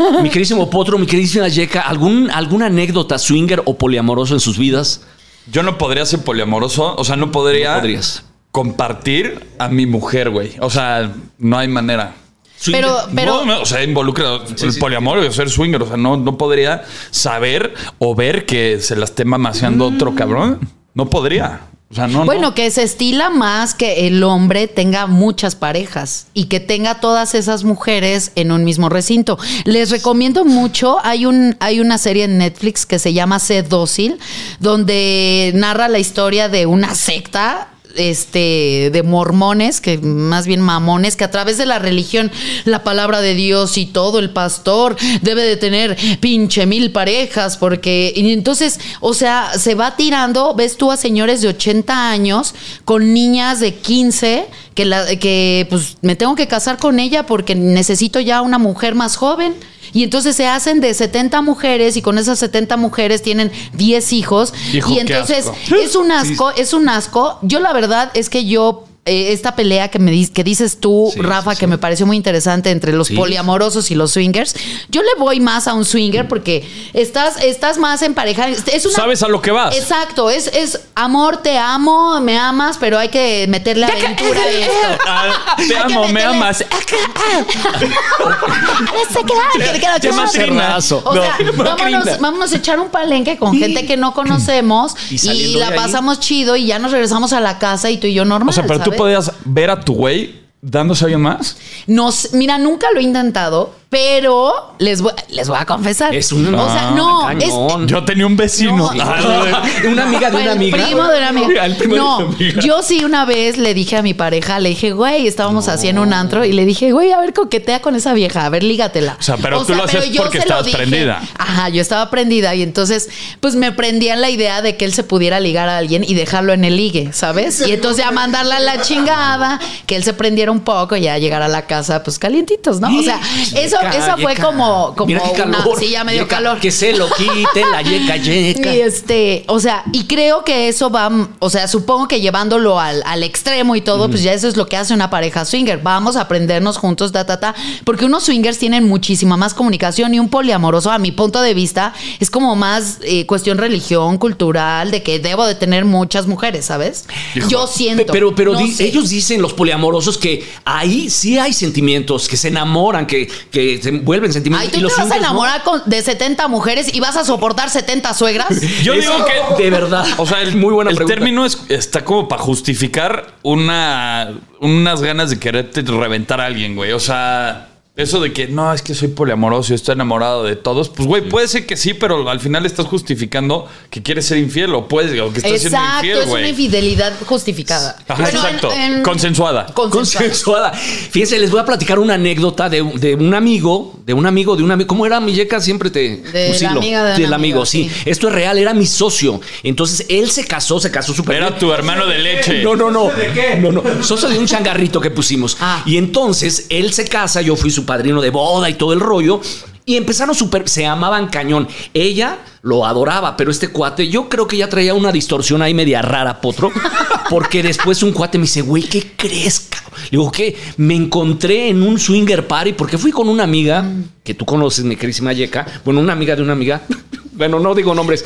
B: Mi queridísimo Potro, mi queridísima Yeka, ¿algún, ¿alguna anécdota swinger o poliamoroso en sus vidas?
A: Yo no podría ser poliamoroso. O sea, no podría
B: No podrías.
A: compartir a mi mujer, güey. O sea, no hay manera.
B: Swinger.
D: Pero, pero.
A: No, no, o sea, involucra el
B: sí.
A: poliamor y ser swinger. O sea, no, no podría saber o ver que se la esté mamaseando otro cabrón. No podría. O sea, no.
D: Bueno,
A: no.
D: que se estila más que el hombre tenga muchas parejas y que tenga todas esas mujeres en un mismo recinto. Les recomiendo mucho, hay un hay una serie en Netflix que se llama Sed Dócil, donde narra la historia de una secta este de mormones, que más bien mamones, que a través de la religión, la palabra de Dios y todo, el pastor debe de tener pinche mil parejas, porque y entonces, o sea, se va tirando, ves tú a señores de 80 años con niñas de 15 que que pues me tengo que casar con ella porque necesito ya una mujer más joven. Y entonces se hacen de 70 mujeres y con esas 70 mujeres tienen 10 hijos.
A: Hijo,
D: y entonces es un asco, es un asco. Yo la verdad es que yo eh, esta pelea que me dis- que dices tú,
B: Sí,
D: Rafa,
B: sí, sí.
D: que me pareció muy interesante entre los
B: Sí.
D: poliamorosos y los swingers, yo le voy más a un swinger porque estás, estás más en pareja. Es una,
A: Sabes a lo que vas.
D: Exacto, es, es amor, te amo, me amas, pero hay que meterle aventura a esto.
A: Ah, te
D: Hay
A: amo, me amas.
D: ¿Qué
A: más
B: Cerrazo.
D: O sea,
A: No,
D: vámonos, vámonos a echar un palenque con gente que no conocemos
B: Y
D: la
B: de
D: pasamos chido y ya nos regresamos a la casa y tú y yo normal.
A: O sea, pero tú podías ver a tu güey dándose a alguien más.
D: No mira, nunca lo he intentado, pero les voy, les voy a confesar.
B: Es un-
D: O sea,
B: Ah,
D: no, es,
B: cañón.
A: Yo tenía un vecino.
D: No.
A: Ah,
B: una amiga de una
D: el
B: amiga.
D: primo de una amiga.
B: El primo de
D: no,
B: una amiga.
D: yo sí una vez le dije a mi pareja, le dije, güey, estábamos así en un antro y le dije, güey, a ver, coquetea con esa vieja, a ver, lígatela.
A: O sea, pero tú lo hacías
D: yo
A: porque estabas prendida.
D: Ajá, yo estaba prendida y entonces, pues me prendía en la idea de que él se pudiera ligar a alguien y dejarlo en el ligue, ¿sabes? Y entonces a mandarla a la chingada, que él se prendiera un poco y ya llegar a la casa, pues calientitos, ¿no? O sea, eso,
B: Yeca,
D: eso fue
B: yeca.
D: como, como
B: Mira qué
D: una.
B: calor.
D: Sí, ya me dio
B: Yeca,
D: calor.
B: Que se lo quite la yeca, yeca.
D: Y este, o sea, y creo que eso va, o sea, supongo que llevándolo al, al extremo y todo, pues ya eso es lo que hace una pareja swinger. Vamos a aprendernos juntos, ta, ta, ta. Porque unos swingers tienen muchísima más comunicación y un poliamoroso, a mi punto de vista, es como más eh, cuestión religión, cultural, de que debo de tener muchas mujeres, ¿sabes? Yo siento.
B: Pero, pero
D: No
B: di-
D: sé.
B: ellos dicen, los poliamorosos, que ahí sí hay sentimientos, que se enamoran, que, que se vuelven sentimientos.
D: Ay, tú
B: y
D: te
B: los
D: vas a
B: no.
D: enamorar con- de 70 mujeres y vas a soportar 70 suegras.
A: Yo
B: Es-
A: digo que.
B: De verdad.
A: O sea, el,
B: muy buena
A: el
B: pregunta.
A: término es, está como para justificar una, unas ganas de quererte reventar a alguien, güey. O sea, eso de que no, es que soy poliamoroso y estoy enamorado de todos. Pues, güey, puede ser que sí, pero al final estás justificando que quieres ser infiel o puedes, o que estás siendo
D: Exacto, es una infidelidad justificada.
A: Ajá,
D: Bueno,
A: exacto.
D: en-
A: Consensuada.
D: Consensuada.
B: Consensuada. Fíjense, les voy a platicar una anécdota de, de un amigo, de un amigo, de un amigo. ¿Cómo era mi yeca? Siempre te.
D: De la
B: fusilo.
D: amiga de un
B: Del
D: amigo,
B: amigo, sí.
D: sí.
B: Esto es real, era mi socio. Entonces él se casó, se casó súper
A: Era
B: bien.
A: tu hermano de leche.
B: No, no, no. No, no. Socio de un changarrito que pusimos.
D: Ah.
B: Y entonces él se casa, yo fui su padrino de boda y todo el rollo. Y empezaron súper, se amaban cañón. Ella lo adoraba, pero este cuate, yo creo que ya traía una distorsión ahí media rara, potro. Porque después un cuate me dice, güey, ¿qué crees, cabrón? Le digo, que me encontré en un swinger party porque fui con una amiga que tú conoces, mi querísima Yeca. Bueno, una amiga de una amiga. Bueno, no digo nombres.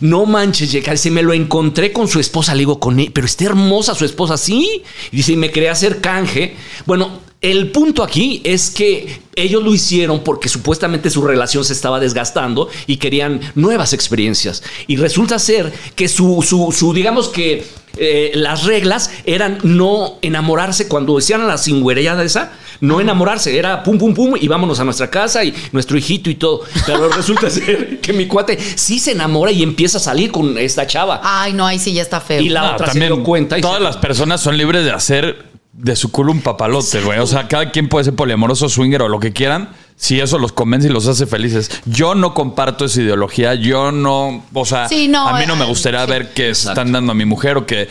B: No manches, Yeca. Dice, me lo encontré con su esposa. Le digo, con él, pero está hermosa su esposa, sí. Y dice, y me quería hacer canje. Bueno, el punto aquí es que ellos lo hicieron porque supuestamente su relación se estaba desgastando y querían nuevas experiencias. Y resulta ser que su, su, digamos que eh, las reglas eran no enamorarse cuando decían la cingüerellada esa, no enamorarse, era pum, pum, pum y vámonos a nuestra casa y nuestro hijito y todo. Pero resulta ser que mi cuate sí se enamora y empieza a salir con esta chava.
D: Ay, no, ahí sí ya está feo.
B: Y la
A: No,
B: otra se dio cuenta y
A: todas
B: se-
A: las personas son libres de hacer de su culo un papalote, güey. O sea, cada quien puede ser poliamoroso, swinger o lo que quieran. Si eso los convence y los hace felices. Yo no comparto esa ideología. Yo no. O sea,
D: Sí, no,
A: a mí no me
D: eh,
A: gustaría
D: sí.
A: ver que se están dando a mi mujer o que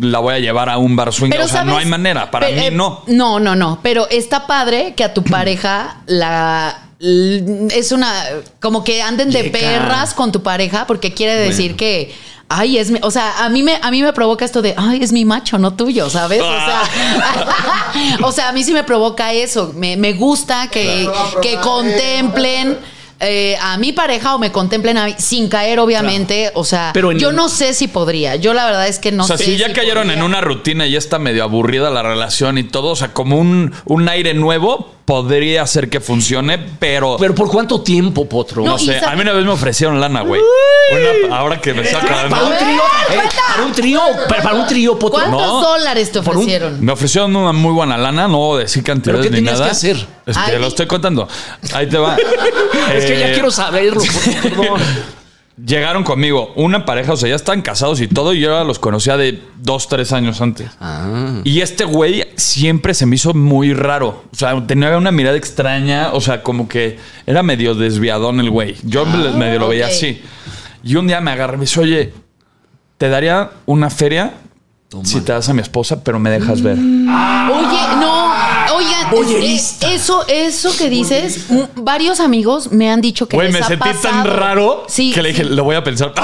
A: la voy a llevar a un bar swinger. o sea, no hay manera. Para
D: Pero,
A: mí
D: eh,
A: no.
D: No, no, no. Pero está padre que a tu pareja la. Es una. Como que anden de
B: Yeca.
D: perras con tu pareja porque quiere decir que. Ay, es mi, o sea, a mí me a mí me provoca esto de, ay, es mi macho, no tuyo, ¿sabes? O sea, o sea, a mí sí me provoca eso. Me, me gusta que, que contemplen eh, a mi pareja o me contemplen a mí, sin caer, obviamente. O sea,
B: Pero
D: yo no sé si podría. Yo la verdad es que no
A: o sea,
D: sé.
A: si ya cayeron
D: podría.
A: en una rutina y ya está medio aburrida la relación y todo, o sea, como un, un aire nuevo podría hacer que funcione, pero.
B: Pero ¿por cuánto tiempo, Potro?
D: No,
A: No sé, a mí una vez me ofrecieron lana, güey. Una- Ahora que me sacan.
B: Para un trío, eh, para un trío, para, para un trío, Potro.
D: ¿Cuántos
A: No.
D: dólares te
B: Por un-
D: ofrecieron?
A: Me ofrecieron una muy buena lana, no voy a decir cantidades
B: ¿Pero qué
A: ni
B: tenías
A: nada.
B: que hacer?
A: Es que
D: Ay.
A: lo estoy contando. Ahí te va.
B: Es que ya
A: Eh,
B: quiero saberlo, perdón.
A: Llegaron conmigo una pareja, o sea, ya están casados y todo, y yo los conocía de dos, tres años antes.
B: Ah.
A: Y este güey siempre se me hizo muy raro. O sea, tenía una mirada extraña, o sea, como que era medio desviadón el güey. Yo medio lo veía así. Y un día me agarré y me dice, oye, te daría una feria si te das a mi esposa, pero me dejas ver.
D: Oye, no, oigan,
B: Boyerista.
D: Eh, Eso, eso que dices, m- varios amigos me han dicho que
A: Güey, me
D: ha
A: sentí tan
D: pasado.
A: raro
D: Sí,
A: que le dije,
D: sí.
A: lo voy a pensar.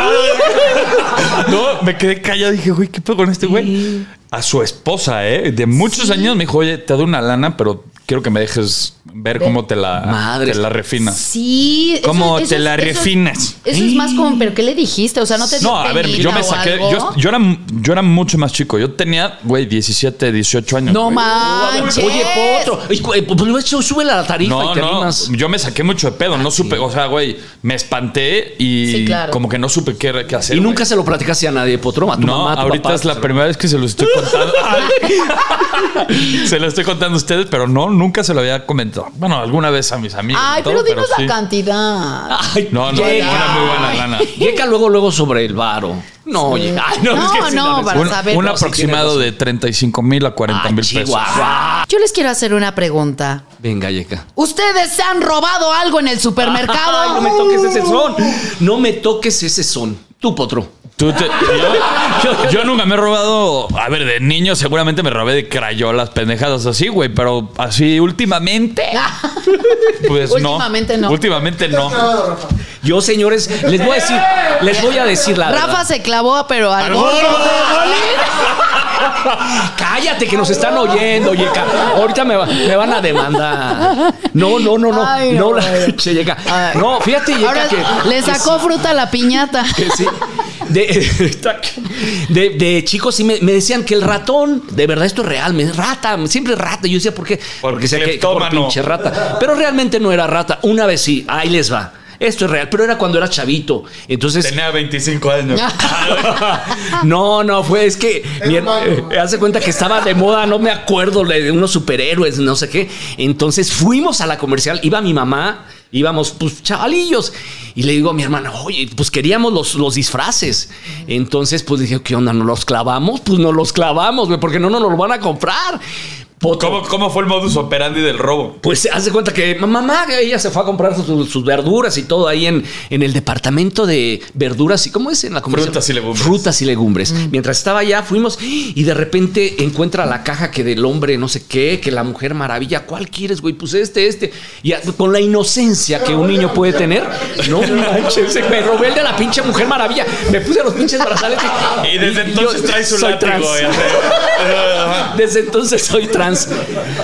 A: no, me quedé callado. Dije, güey, ¿qué pedo con este güey? A su esposa, ¿eh? De muchos años me dijo, oye, te doy una lana, pero quiero que me dejes ver cómo te la, te la refinas.
D: Sí.
A: ¿Cómo
D: eso
A: te la
D: eso
A: refinas?
D: Eso es más como, ¿pero qué le dijiste? O sea, no te
A: No, a ver, yo me saqué. Yo, yo era, yo era mucho más chico. Yo tenía, güey, 17, 18 años.
D: No manches.
B: Oye, Potro. Eh, Pues hecho, sube la tarifa
A: No,
B: y te
A: no, yo me saqué mucho de pedo, no supe, o sea, güey, me espanté y
D: Sí, claro.
A: como que no supe qué, qué hacer.
B: Y nunca
A: güey.
B: se lo platicaste a nadie, Potro. A tu
A: No,
B: mamá, a tu
A: ahorita
B: papá,
A: es la primera vez que se lo estoy contando. se lo estoy contando a ustedes, pero no, nunca se lo había comentado. Bueno, alguna vez a mis amigos.
D: Ay,
A: todo,
D: pero dinos
A: sí.
D: la cantidad.
B: Ay,
A: No, no,
B: llega.
A: una muy buena lana.
B: Llega luego, luego sobre el varo. No, oye. Ay, no,
D: No,
B: es que sí,
D: no, para
A: Un,
D: saber.
A: un
D: No, sí
A: aproximado de 35 mil a 40
B: Ay,
A: mil pesos.
B: Chihuahua.
D: Yo les quiero hacer una pregunta.
B: Venga, Yeka.
D: ¿Ustedes se han robado algo en el supermercado?
B: Ay, no me toques ese son. No me toques ese son. Tú, Potro.
A: Tú te- yo, yo nunca me he robado. A ver, de niño seguramente me robé de crayolas, pendejadas así, güey. Pero así últimamente. Pues no.
D: Últimamente no.
A: Últimamente no.
B: Yo, señores, les voy a decir, les voy a decir la
D: Rafa
B: verdad.
D: se clavó, pero al.
B: Cállate que nos están oyendo, Yeka. Ahorita me, va- me van a demandar. No, no, no, no.
D: Ay,
B: no,
D: no,
B: la- che, Yeka.
D: Ay.
B: No, fíjate, Yeka,
D: Ahora
B: que
D: le sacó fruta a la piñata.
B: Que sí. De, de, de chicos sí me, me decían que el ratón, de verdad esto es real, me rata, siempre rata. Yo decía, ¿por qué?
A: Porque
B: decía que por pinche rata. Pero realmente no era rata. Una vez sí, ahí les va. Esto es real, pero era cuando era chavito. Entonces,
A: Tenía 25 años.
B: no, no, fue, es que mi her- eh, hace cuenta que estaba de moda, no me acuerdo, de de unos superhéroes, no sé qué. Entonces fuimos a la comercial, iba mi mamá, íbamos pues chavalillos. Y le digo a mi hermana, oye, pues queríamos los, los disfraces. Entonces, pues dije, ¿qué onda? ¿Nos los clavamos? Pues nos los clavamos, güey, porque no nos los van a comprar.
A: ¿Cómo, ¿Cómo fue el modus operandi del robo?
B: Pues hace cuenta que mamá, ella se fue a comprar sus, sus verduras y todo ahí en, en el departamento de verduras y cómo es en la comercial?
A: Frutas y legumbres.
B: Frutas y legumbres. Mientras estaba allá, fuimos y de repente encuentra la caja que del hombre no sé qué, que la mujer maravilla, ¿cuál quieres, güey? Pues este, este. Y con la inocencia que un niño puede tener, no manches, me robé el de la pinche mujer maravilla. Me puse los pinches brazaletes.
A: Y desde entonces trae su
B: soy
A: látigo.
B: trans. Desde entonces soy trans.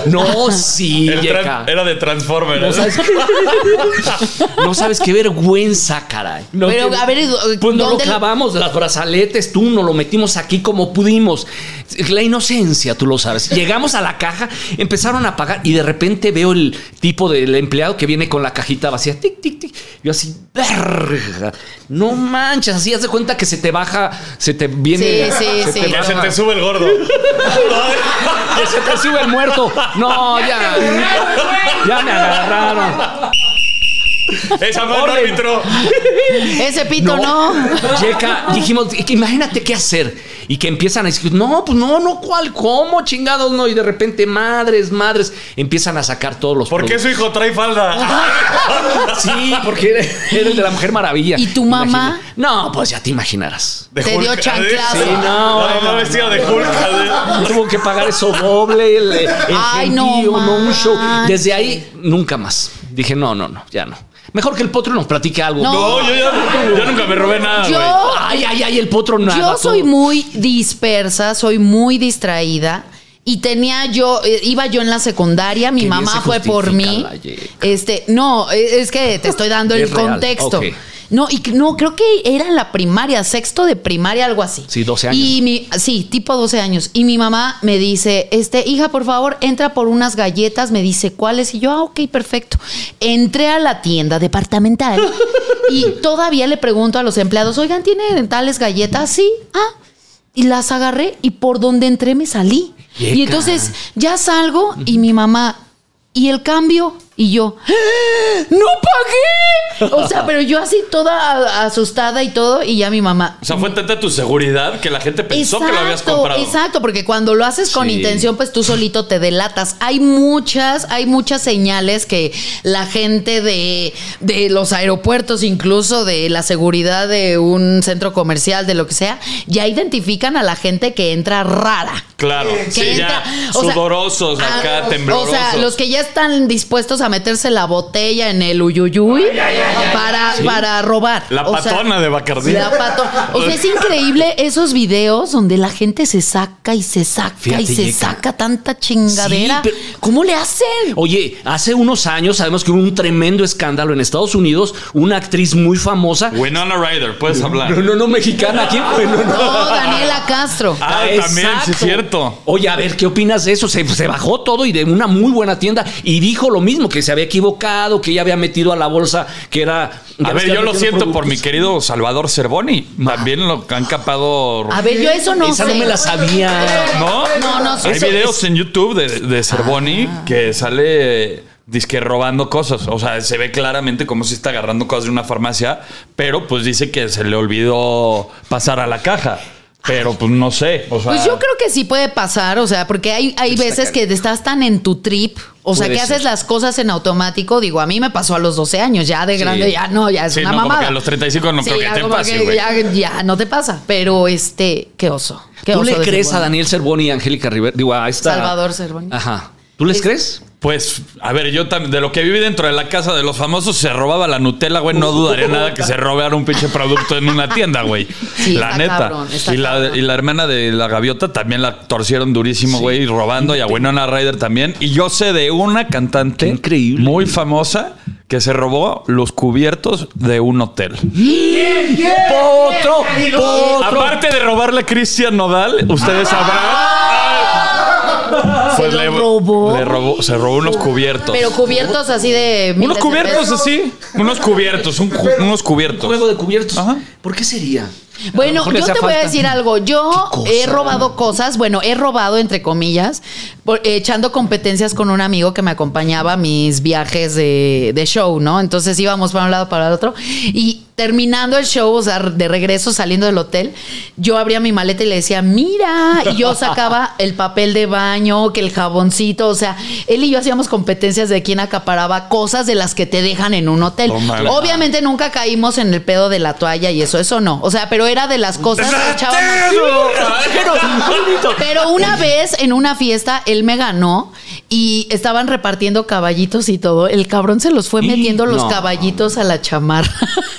B: No, sí,
A: era de Transformer.
B: No
A: ¿eh?
B: sabes, no sabes qué vergüenza, caray. No
D: Pero, a ver,
B: pues no lo
D: ¿dónde-
B: clavamos, las brazaletes, tú nos lo metimos aquí como pudimos. La inocencia, tú lo sabes. Llegamos a la caja, empezaron a pagar y de repente veo el tipo del empleado que viene con la cajita vacía. Tic, tic, tic. Yo así, verga. No manches, así haz de cuenta que se te baja, se te viene.
D: Sí, sí,
B: se
D: sí.
B: te
A: Ya se
B: baja.
A: te sube el gordo.
B: Que se te sube el muerto. No, ya. Ya me agarraron.
A: Esa mano árbitro.
D: Ese pito no.
B: Checa, dijimos, imagínate qué hacer. Y que empiezan a decir, no, pues no, no, ¿cuál? ¿Cómo? Chingados, no. Y de repente, madres, madres, empiezan a sacar todos los
A: ¿Por qué su hijo trae falda?
B: Sí, porque era, era el de la Mujer Maravilla.
D: ¿Y tu mamá?
B: Imagina- No, pues ya te imaginarás.
A: De
D: Te dio
A: Hulk.
D: chanclazo.
A: Sí,
B: no,
A: La mamá
B: no,
A: vestida de Hulk.
B: Tuvo que pagar eso doble, el, el
D: Ay, no
B: gentío, no, un show. Desde ahí, nunca más. Dije, no, no, no, ya no. Mejor que el potro nos platique algo.
D: No.
A: No, yo, ya- yo nunca me robé nada,
D: Yo-.
B: Ay, ay, ay, el potro nada.
D: Yo soy
B: todo.
D: muy dispersa, soy muy distraída. Y tenía yo, eh, iba yo en la secundaria, mi mamá fue por mí. Este, no, eh, es que te estoy dando el
B: Es real,
D: contexto. No, y no, creo que era en la primaria, sexto de primaria, algo así.
B: Sí, 12 años.
D: Y mi, sí, tipo 12 años. Y mi mamá me dice, este, hija, por favor, entra por unas galletas. Me dice, ¿cuáles? Y yo, ah, ok, perfecto. Entré a la tienda departamental y todavía le pregunto a los empleados, oigan, ¿tienen tales galletas? Sí, ah. Y las agarré y por donde entré me salí.
B: Yeca.
D: Y entonces ya salgo y mi mamá, ¿y el cambio? Y yo, ¡Ah! ¡no pagué! O sea, pero yo así toda asustada y todo, y ya mi mamá.
A: O sea, fue tanta tu seguridad que la gente pensó que lo habías comprado.
D: Exacto, porque cuando lo haces con
B: Sí.
D: intención, pues tú solito te delatas. Hay muchas, hay muchas señales que la gente de, de los aeropuertos, incluso de la seguridad de un centro comercial, de lo que sea, ya identifican a la gente que entra rara.
A: Claro,
D: Que
A: sí,
D: entra-
A: ya.
D: sea,
A: Sudorosos acá, temblorosos.
D: O sea, los que ya están dispuestos a meterse la botella en el uyuyuy para, para robar.
A: La
D: O sea,
A: patona de Bacardí.
D: La patona. O sea, es increíble esos videos donde la gente se saca y se saca
B: Fíjate,
D: y se
B: Yeka.
D: saca tanta chingadera.
B: Sí, pero-
D: ¿Cómo le hacen?
B: Oye, hace unos años sabemos que hubo un tremendo escándalo en Estados Unidos. Una actriz muy famosa.
A: Winona Ryder, puedes hablar.
B: No, no, no, mexicana. ¿Quién fue? No, no.
D: No, Daniela Castro.
A: Ah, también, sí es cierto.
B: Oye, a ver, ¿qué opinas de eso? Se, se bajó todo y de una muy buena tienda y dijo lo mismo, que se había equivocado, que ella había metido a la bolsa, que era... ya
A: A ver, yo lo siento por mi querido Salvador Cervoni. También lo han capado.
D: A ver, yo eso no
B: Esa
D: sé.
B: no me la sabía.
A: ¿No?
D: No, no sé.
A: Hay videos
D: es-
A: en YouTube de, de Cervoni
D: Ah.
A: que sale disque robando cosas. O sea, se ve claramente como si está agarrando cosas de una farmacia, pero pues dice que se le olvidó pasar a la caja. Pero pues no sé. O sea,
D: Pues yo creo que sí puede pasar, o sea, porque hay, hay veces que estás tan en tu trip, o sea, que haces las cosas en automático. Digo, a mí me pasó a los 12 años, ya de grande, ya no, ya es
A: Sí,
D: una
A: no, como
D: mamada.
A: que a los 35 no creo que
D: ya
A: te pase,
D: que. Ya, ya no te pasa, pero este, qué oso. Qué
B: ¿Tú
D: oso
B: le crees a Daniel Cervoni y Angélica Rivera? Digo, a esta...
D: Salvador Cervoni.
B: Ajá. ¿Tú les
D: Es-
B: crees?
A: Pues, a ver, yo también, de lo que viví dentro de la casa de los famosos, se robaba la Nutella, güey. No dudaría nada que se robara un pinche producto en una tienda, güey.
D: Sí,
A: la neta.
D: cabrón,
A: y, la, y hermana de la gaviota también la torcieron durísimo, güey, robando. Y a Winona Ryder también. Y yo sé de una cantante
B: increíble.
A: muy famosa que se robó los cubiertos de un hotel.
B: ¡Potro! ¡Potro!
A: Aparte de robarle a Cristian Nodal, ustedes sabrán. Pues
D: lo
A: le,
D: robó?
A: le robó, se robó unos cubiertos.
D: Pero cubiertos así de.
A: Unos cubiertos así. Unos cubiertos, un unos cubiertos.
B: Juego de cubiertos.
A: Ajá.
B: ¿Por qué sería?
D: Bueno, yo te voy a decir algo. Yo he robado cosas, bueno, he robado entre comillas, por- echando competencias con un amigo que me acompañaba a mis viajes de, de show, ¿no? Entonces íbamos para un lado, para el otro. Y terminando el show, o sea, de regreso saliendo del hotel, yo abría mi maleta y le decía, mira, y yo sacaba el papel de baño, que el jaboncito, o sea, él y yo hacíamos competencias de quién acaparaba cosas de las que te dejan en un hotel. Obviamente nunca caímos en el pedo de la toalla y eso, eso no. O sea, pero era de las cosas que echábamos. Pero una vez en una fiesta él me ganó y estaban repartiendo caballitos y todo. El cabrón se los fue metiendo los
B: no.
D: caballitos a la chamarra.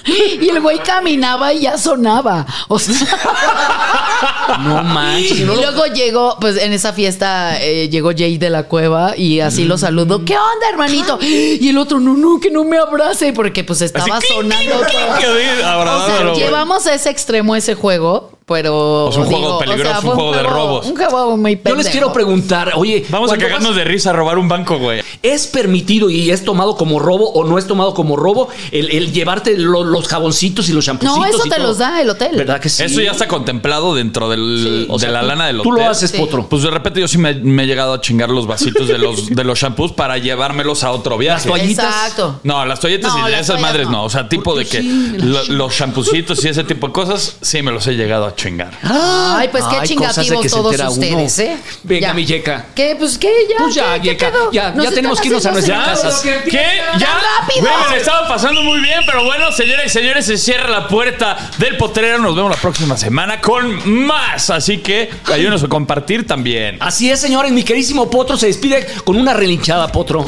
D: y el güey caminaba y ya sonaba. O sea,
B: No manches.
D: y luego llegó, pues en esa fiesta eh, llegó Jay de la cueva y así lo saludó. ¿Qué onda, hermanito? Y el otro, no, no, que no me abrace porque pues estaba
A: Así,
D: sonando
A: clink,
D: todo.
A: clink, que oí,
D: O sea,
A: abrazándolo, güey.
D: llevamos a ese extremo ese juego, pero.
A: O sea, un juego peligroso, un juego de robos.
D: Un juego muy
B: Yo
D: pendejo.
B: les quiero preguntar, oye,
A: Vamos a cagarnos
B: vas-
A: de risa a robar un banco, güey.
B: ¿Es permitido y es tomado como robo o no es tomado como robo el, el llevarte lo- los jaboncitos y los champucitos?
D: No, eso
B: y
D: te
B: todo?
D: los da el hotel.
B: ¿Verdad que sí?
A: Eso ya está contemplado dentro del,
B: sea,
A: de la
B: tú-
A: lana del
B: Tú
A: hotel.
B: lo haces,
D: Sí.
B: Potro.
A: Pues de repente yo sí me, me he llegado a chingar los vasitos de los, de los shampoos para llevármelos a otro viaje.
B: Las toallitas.
D: Exacto.
A: No, las toallitas
D: No,
A: y
D: las
A: esas
D: toallas
A: madres no.
D: no.
A: O sea, tipo de que lo- los champucitos y ese tipo de cosas, sí me los he llegado a chingar.
D: Ay, pues qué
B: Ay, cosas de
D: chingativos
B: que se
D: todos
B: entera uno.
D: ustedes, ¿eh?
B: Venga,
D: Ya.
B: mi Yeca.
D: ¿Qué? Pues qué, ya.
B: Pues ya,
D: ¿qué-
B: ya-
D: Nos
B: tenemos
D: están
B: que irnos a
D: haciendo
B: nuestras casas.
A: ¿Qué? ¿Ya?
D: rápido!
A: Güey, me la estaba pasando muy bien, pero bueno, señoras y señores, se cierra la puerta del potrero. Nos vemos la próxima semana con más. Así que ayúdenos a compartir también.
B: Así es, señores, mi queridísimo Potro se despide con una relinchada, Potro.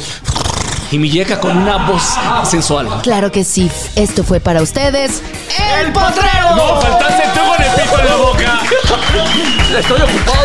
B: Y mi Yeca con una voz sensual.
D: Claro que sí. Esto fue para ustedes. ¡El Potrero!
A: No, faltaste tú con el pico en la boca.
B: Estoy ocupado.